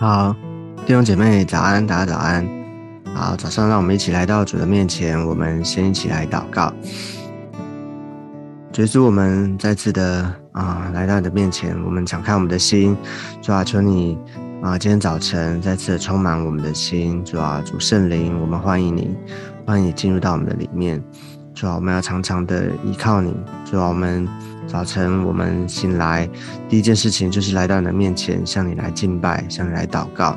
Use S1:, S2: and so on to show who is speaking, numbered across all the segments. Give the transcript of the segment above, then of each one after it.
S1: 好，弟兄姐妹早安，大家早安。好，早上让我们一起来到主的面前，我们先一起来祷告。主主，我们再次的啊来到你的面前，我们敞开我们的心，主啊，求你啊今天早晨再次的充满我们的心，主啊，主圣灵，我们欢迎你，欢迎你进入到我们的里面。主啊，我们要常常的依靠你。主啊，我们早晨我们醒来第一件事情就是来到你的面前，向你来敬拜，向你来祷告。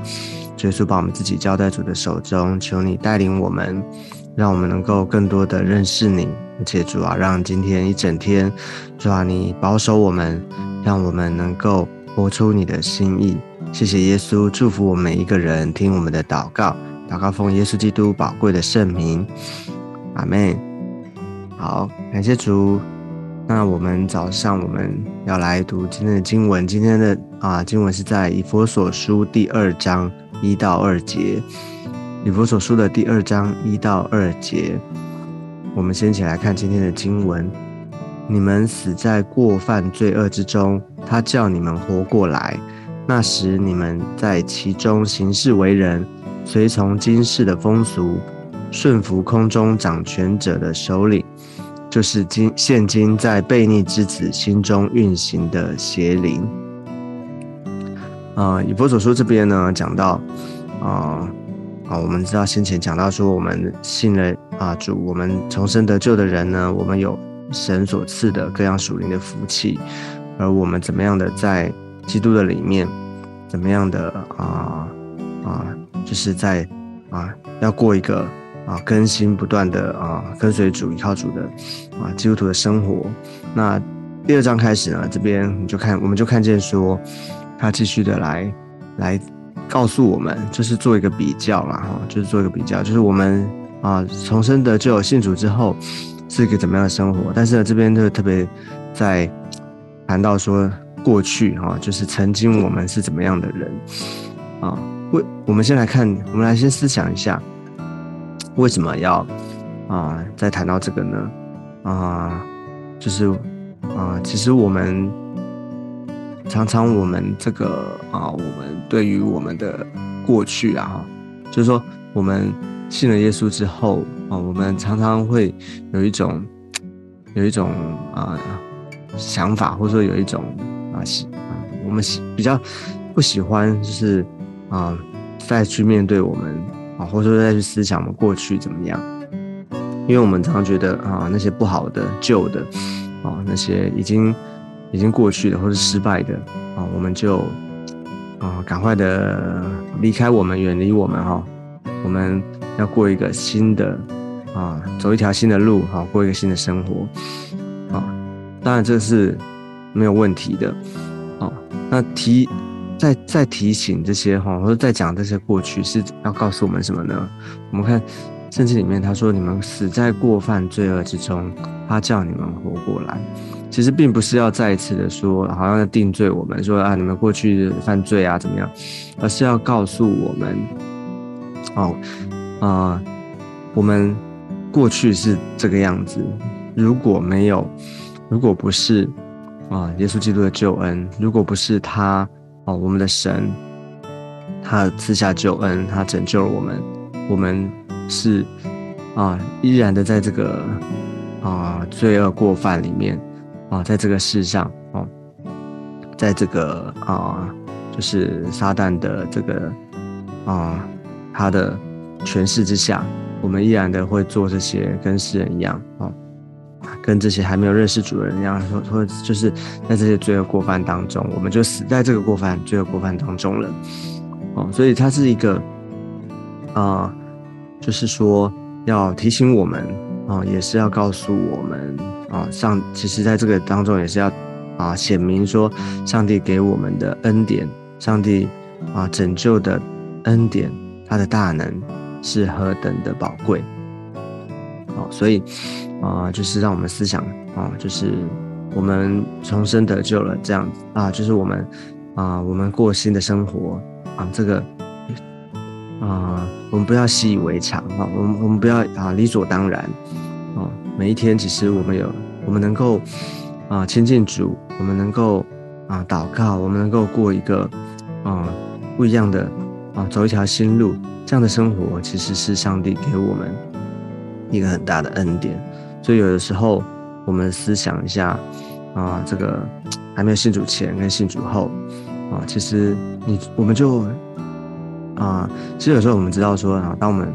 S1: 主耶稣，把我们自己交在主的手中，求你带领我们，让我们能够更多的认识你。而且主啊，让今天一整天，主啊，你保守我们，让我们能够活出你的心意。谢谢耶稣，祝福我们每一个人，听我们的祷告，祷告奉耶稣基督宝贵的圣名，阿门。好，感谢主。那我们早上我们要来读今天的经文。今天的啊经文是在以佛所书第二章一到二节。以佛所书的第二章一到二节，我们先起来看今天的经文。你们死在过犯罪恶之中，他叫你们活过来。那时你们在其中行事为人，随从今世的风俗，顺服空中掌权者的首领。就是今现今在悖逆之子心中运行的邪灵。啊，以佛所说这边呢，讲到啊啊，我们知道先前讲到说，我们信了啊主，我们重生得救的人呢，我们有神所赐的各样属灵的福气，而我们怎么样的在基督的里面，怎么样的啊啊，就是在啊要过一个。啊，更新不断的啊，跟随主、依靠主的啊，基督徒的生活。那第二章开始呢，这边你就看，我们就看见说，他继续的来来告诉我们，就是做一个比较啦，哈，就是做一个比较，就是我们啊重生的就有信主之后是一个怎么样的生活。但是呢，这边就特别在谈到说过去哈，就是曾经我们是怎么样的人啊？为我们先来看，我们来先思想一下。为什么要啊？再谈到这个呢？啊，就是啊，其实我们常常我们这个啊，我们对于我们的过去啊，就是说我们信了耶稣之后啊，我们常常会有一种有一种啊想法，或者说有一种啊喜啊，我们喜比较不喜欢，就是啊再去面对我们。或者说再去思想我们过去怎么样，因为我们常常觉得啊那些不好的、旧的，啊那些已经已经过去的或者失败的啊，我们就啊赶快的离开我们，远离我们哈。我们要过一个新的啊，走一条新的路哈，过一个新的生活啊。当然这是没有问题的啊。那提。在在提醒这些哈，或者在讲这些过去是要告诉我们什么呢？我们看圣经里面他说：“你们死在过犯罪恶之中，他叫你们活过来。”其实并不是要再一次的说，好像要定罪我们，说啊你们过去犯罪啊怎么样，而是要告诉我们，哦啊，我们过去是这个样子。如果没有，如果不是啊耶稣基督的救恩，如果不是他。我们的神，他赐下救恩，他拯救了我们。我们是啊，依然的在这个啊罪恶过犯里面啊，在这个世上哦，在这个啊，就是撒旦的这个啊他的权势之下，我们依然的会做这些跟世人一样啊。跟这些还没有认识主人一样，说说就是在这些罪恶过犯当中，我们就死在这个过犯罪恶过犯当中了。哦，所以它是一个啊，就是说要提醒我们啊，也是要告诉我们啊，上其实在这个当中也是要啊显明说，上帝给我们的恩典，上帝啊拯救的恩典，他的大能是何等的宝贵。哦，所以。啊，就是让我们思想啊，就是我们重生得救了这样子啊，就是我们啊，我们过新的生活啊，这个啊，我们不要习以为常啊，我们我们不要啊理所当然啊，每一天其实我们有，我们能够啊亲近主，我们能够啊祷告，我们能够过一个啊不一样的啊，走一条新路，这样的生活其实是上帝给我们一个很大的恩典。所以有的时候我们思想一下啊，这个还没有信主前跟信主后啊，其实你我们就啊，其实有时候我们知道说啊，当我们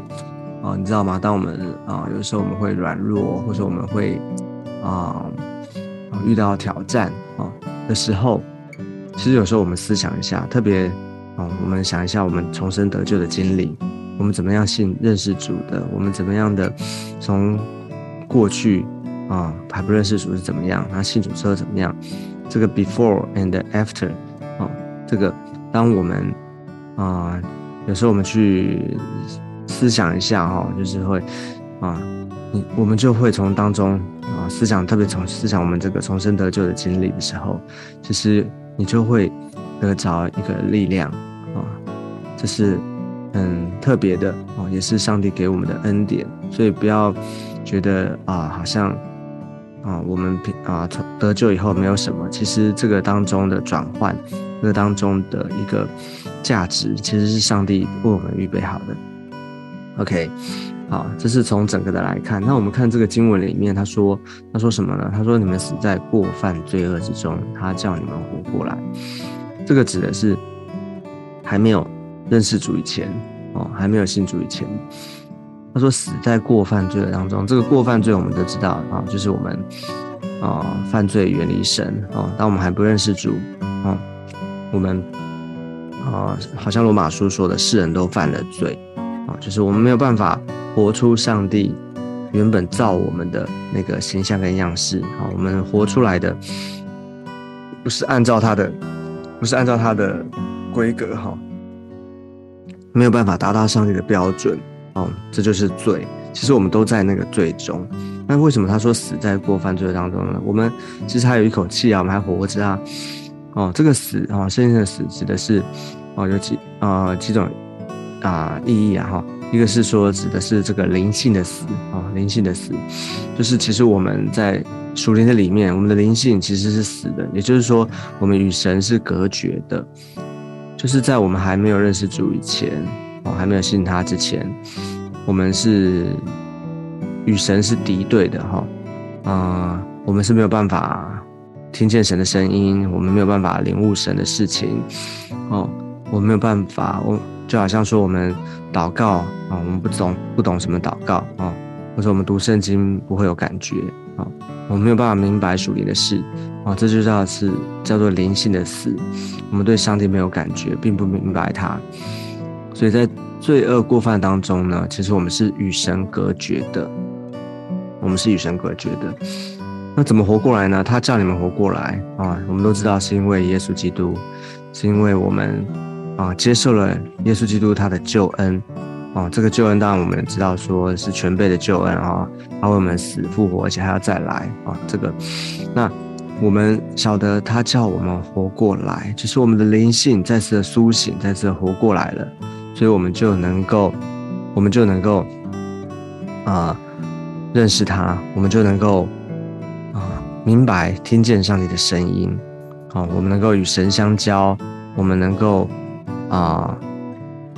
S1: 啊，你知道吗？当我们啊，有时候我们会软弱，或者我们会啊遇到挑战啊的时候。其实有时候我们思想一下，特别哦，我们想一下我们重生得救的经历，我们怎么样信认识主的？我们怎么样的从过去啊还不认识主是怎么样？那信主之后怎么样？这个 before and after 啊，这个当我们啊有时候我们去思想一下哈，就是会啊，你我们就会从当中啊思想，特别从思想我们这个重生得救的经历的时候，其实。你就会得着一个力量啊，这是很特别的哦，也是上帝给我们的恩典。所以不要觉得啊，好像啊，我们啊从得救以后没有什么。其实这个当中的转换，这个当中的一个价值，其实是上帝为我们预备好的。OK。好，这是从整个的来看。那我们看这个经文里面，他说，他说什么呢？他说：“你们死在过犯罪恶之中，他叫你们活过来。”这个指的是还没有认识主以前哦，还没有信主以前。他说：“死在过犯罪当中。”这个过犯罪我们都知道啊，就是我们啊犯罪远离神啊。当我们还不认识主啊，我们啊，好像罗马书说的，世人都犯了罪啊，就是我们没有办法。活出上帝原本造我们的那个形象跟样式啊，我们活出来的不是按照他的，不是按照他的规格哈，没有办法达到上帝的标准哦，这就是罪。其实我们都在那个罪中。那为什么他说死在过犯罪当中呢？我们其实还有一口气啊，我们还活着啊。哦，这个死啊，圣经的死指的是哦，有几啊几种啊意义啊哈。一个是说指的是这个灵性的死啊，灵性的死，就是其实我们在属灵的里面，我们的灵性其实是死的，也就是说我们与神是隔绝的，就是在我们还没有认识主以前，哦，还没有信他之前，我们是与神是敌对的哈，啊，我们是没有办法听见神的声音，我们没有办法领悟神的事情，哦，我没有办法我。就好像说我们祷告啊，我们不懂不懂什么祷告啊，或者我们读圣经不会有感觉啊，我没有办法明白属灵的事啊，这就叫是叫做灵性的死。我们对上帝没有感觉，并不明白他，所以在罪恶过犯当中呢，其实我们是与神隔绝的，我们是与神隔绝的。那怎么活过来呢？他叫你们活过来啊，我们都知道是因为耶稣基督，是因为我们。啊，接受了耶稣基督他的救恩，啊，这个救恩当然我们知道说是全备的救恩啊，他为我们死复活，而且还要再来啊，这个，那我们晓得他叫我们活过来，就是我们的灵性再次的苏醒，再次的活过来了，所以我们就能够，我们就能够啊认识他，我们就能够啊明白听见上帝的声音，啊，我们能够与神相交，我们能够。啊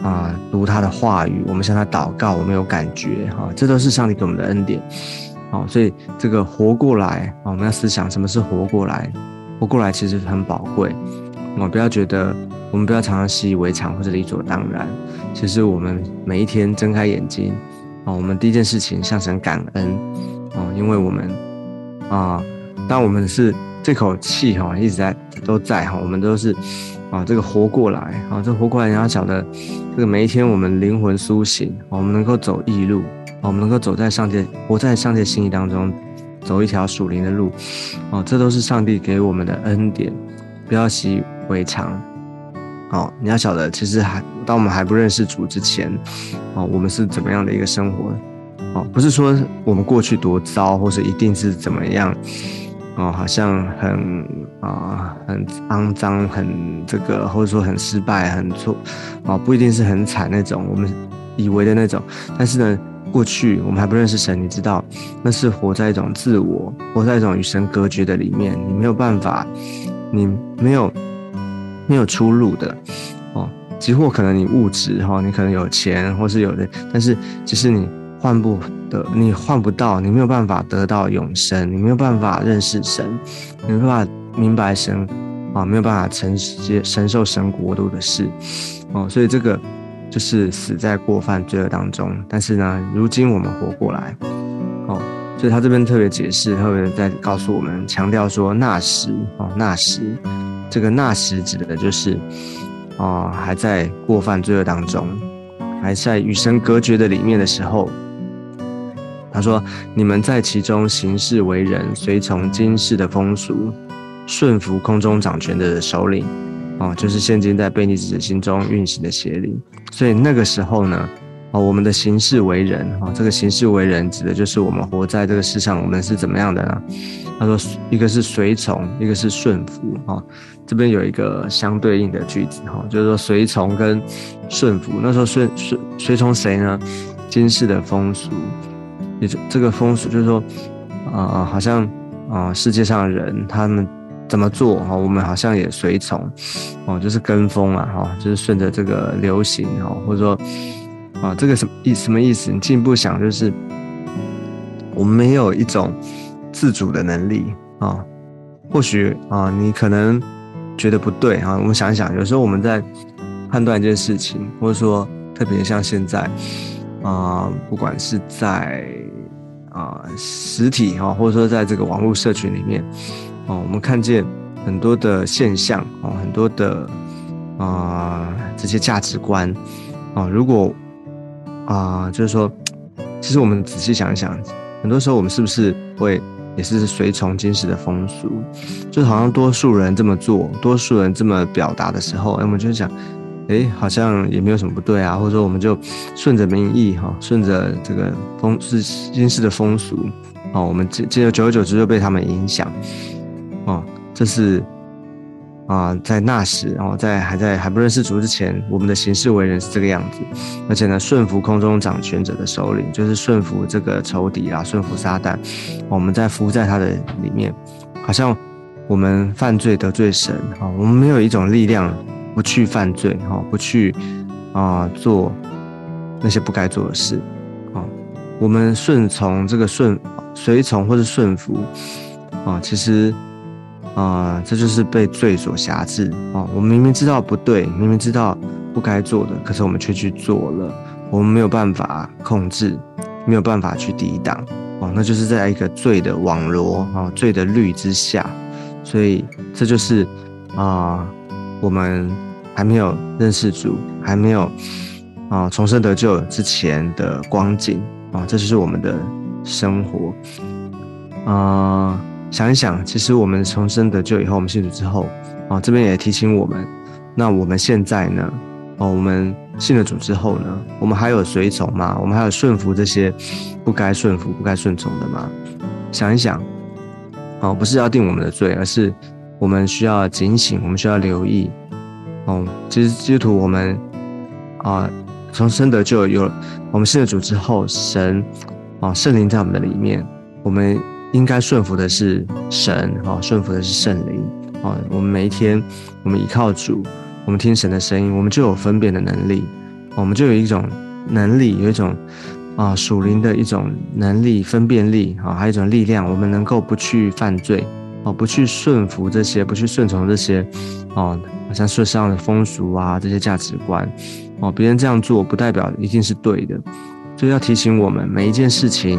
S1: 啊！读他的话语，我们向他祷告，我们有感觉哈，这都是上帝给我们的恩典。好，所以这个活过来啊，我们要思想什么是活过来。活过来其实很宝贵，我不要觉得，我们不要常常习以为常或者理所当然。其实我们每一天睁开眼睛啊，我们第一件事情向神感恩啊，因为我们啊，当我们是这口气哈一直在都在哈，我们都是。啊，这个活过来啊，这活过来，你要晓得，这个每一天我们灵魂苏醒，我们能够走义路，我们能够走在上帝，活在上帝心意当中，走一条属灵的路，哦，这都是上帝给我们的恩典，不要习以为常。哦，你要晓得，其实还当我们还不认识主之前，哦，我们是怎么样的一个生活？哦，不是说我们过去多糟，或是一定是怎么样。哦，好像很啊，很肮脏，很这个，或者说很失败，很错，啊，不一定是很惨那种，我们以为的那种。但是呢，过去我们还不认识神，你知道，那是活在一种自我，活在一种与神隔绝的里面，你没有办法，你没有没有出路的，哦，即或可能你物质哈，你可能有钱或是有的，但是其实你换不得，你换不到，你没有办法得到永生，你没有办法认识神，你没有办法明白神啊，没有办法承接承受神国度的事哦，所以这个就是死在过犯罪恶当中。但是呢，如今我们活过来哦，所以他这边特别解释，特别在告诉我们，强调说那时哦，那时这个那时指的就是。啊，还在过犯罪恶当中，还在与神隔绝的里面的时候，他说：“你们在其中行事为人，随从今世的风俗，顺服空中掌权的首领。”哦，就是现今在贝尼子心中运行的邪灵。所以那个时候呢，哦，我们的行事为人，哈，这个行事为人指的就是我们活在这个世上，我们是怎么样的呢？他说：“一个是随从，一个是顺服。”哈。这边有一个相对应的句子哈，就是说随从跟顺服。那时候顺顺随从谁呢？今世的风俗，也就这个风俗就是说，啊，好像啊，世界上人他们怎么做哈，我们好像也随从，哦，就是跟风啊哈，就是顺着这个流行哈，或者说啊，这个什么意什么意思？你进一步想，就是我们没有一种自主的能力啊，或许啊，你可能。觉得不对啊！我们想一想，有时候我们在判断一件事情，或者说特别像现在啊，不管是在啊实体哈，或者说在这个网络社群里面啊，我们看见很多的现象啊，很多的啊这些价值观啊，如果啊就是说，其实我们仔细想一想，很多时候我们是不是会？也是随从今世的风俗，就好像多数人这么做，多数人这么表达的时候，哎，我们就想，哎，好像也没有什么不对啊，或者说我们就顺着民意哈，顺着这个风是今世的风俗，哦，我们这这久而久之就被他们影响，哦，这是。啊，在那时，然后在还在还不认识主之前，我们的行事为人是这个样子，而且呢，顺服空中掌权者的首领，就是顺服这个仇敌啊，顺服撒旦，我们在服在他的里面，好像我们犯罪得罪神，哈，我们没有一种力量不去犯罪，哈，不去啊做那些不该做的事，啊，我们顺从这个顺随从或者顺服，啊，其实。啊，这就是被罪所辖制啊！我们明明知道不对，明明知道不该做的，可是我们却去做了。我们没有办法控制，没有办法去抵挡哦，那就是在一个罪的网罗啊，罪的律之下。所以这就是啊，我们还没有认识主，还没有啊重生得救之前的光景啊，这就是我们的生活啊。想一想，其实我们重生得救以后，我们信主之后，啊，这边也提醒我们，那我们现在呢？哦，我们信了主之后呢，我们还有随从吗？我们还有顺服这些不该顺服、不该顺从的吗？想一想，哦，不是要定我们的罪，而是我们需要警醒，我们需要留意。哦，其实基督徒我们啊，重生得救有我们信了主之后，神啊，圣灵在我们的里面，我们。应该顺服的是神，啊，顺服的是圣灵，啊，我们每一天，我们依靠主，我们听神的声音，我们就有分辨的能力，我们就有一种能力，有一种啊属灵的一种能力，分辨力，啊，还有一种力量，我们能够不去犯罪，哦，不去顺服这些，不去顺从这些，哦，好像世上的风俗啊，这些价值观，哦，别人这样做不代表一定是对的，就要提醒我们每一件事情，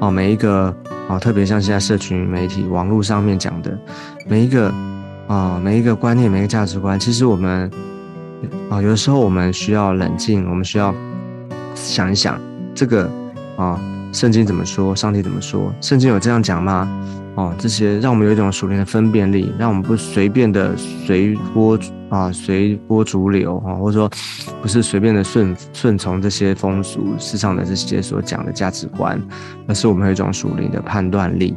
S1: 哦，每一个。啊，特别像现在社群媒体、网络上面讲的每一个啊，每一个观念、每一个价值观，其实我们啊，有的时候我们需要冷静，我们需要想一想，这个啊，圣经怎么说？上帝怎么说？圣经有这样讲吗？哦，这些让我们有一种熟练的分辨力，让我们不随便的随波啊，随波逐流啊，或者说不是随便的顺顺从这些风俗世上的这些所讲的价值观，而是我们有一种熟练的判断力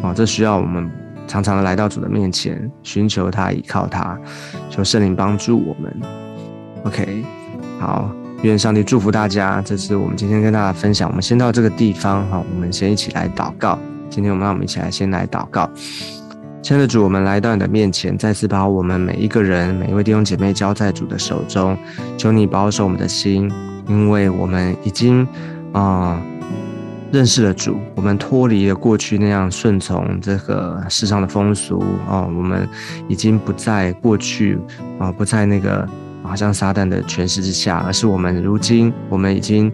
S1: 啊，这需要我们常常的来到主的面前，寻求他，依靠他，求圣灵帮助我们。OK，好，愿上帝祝福大家。这是我们今天跟大家分享，我们先到这个地方哈，我们先一起来祷告。今天我们让我们一起来先来祷告，亲爱的主，我们来到你的面前，再次把我们每一个人、每一位弟兄姐妹交在主的手中，求你保守我们的心，因为我们已经啊。认识了主，我们脱离了过去那样顺从这个世上的风俗啊，我们已经不在过去啊，不在那个好像撒旦的权势之下，而是我们如今我们已经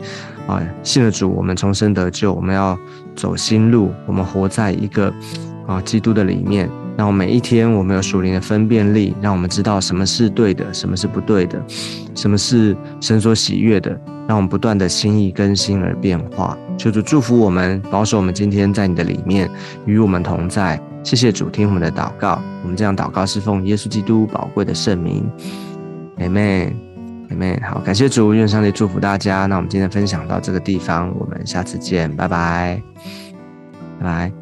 S1: 啊信了主，我们重生得救，我们要走新路，我们活在一个啊基督的里面。让每一天我们有属灵的分辨力，让我们知道什么是对的，什么是不对的，什么是神所喜悦的，让我们不断的心意更新而变化。求主祝福我们，保守我们今天在你的里面与我们同在。谢谢主，听我们的祷告。我们这样祷告是奉耶稣基督宝贵的圣名。姐妹。好，感谢主，愿上帝祝福大家。那我们今天分享到这个地方，我们下次见，拜拜，拜拜。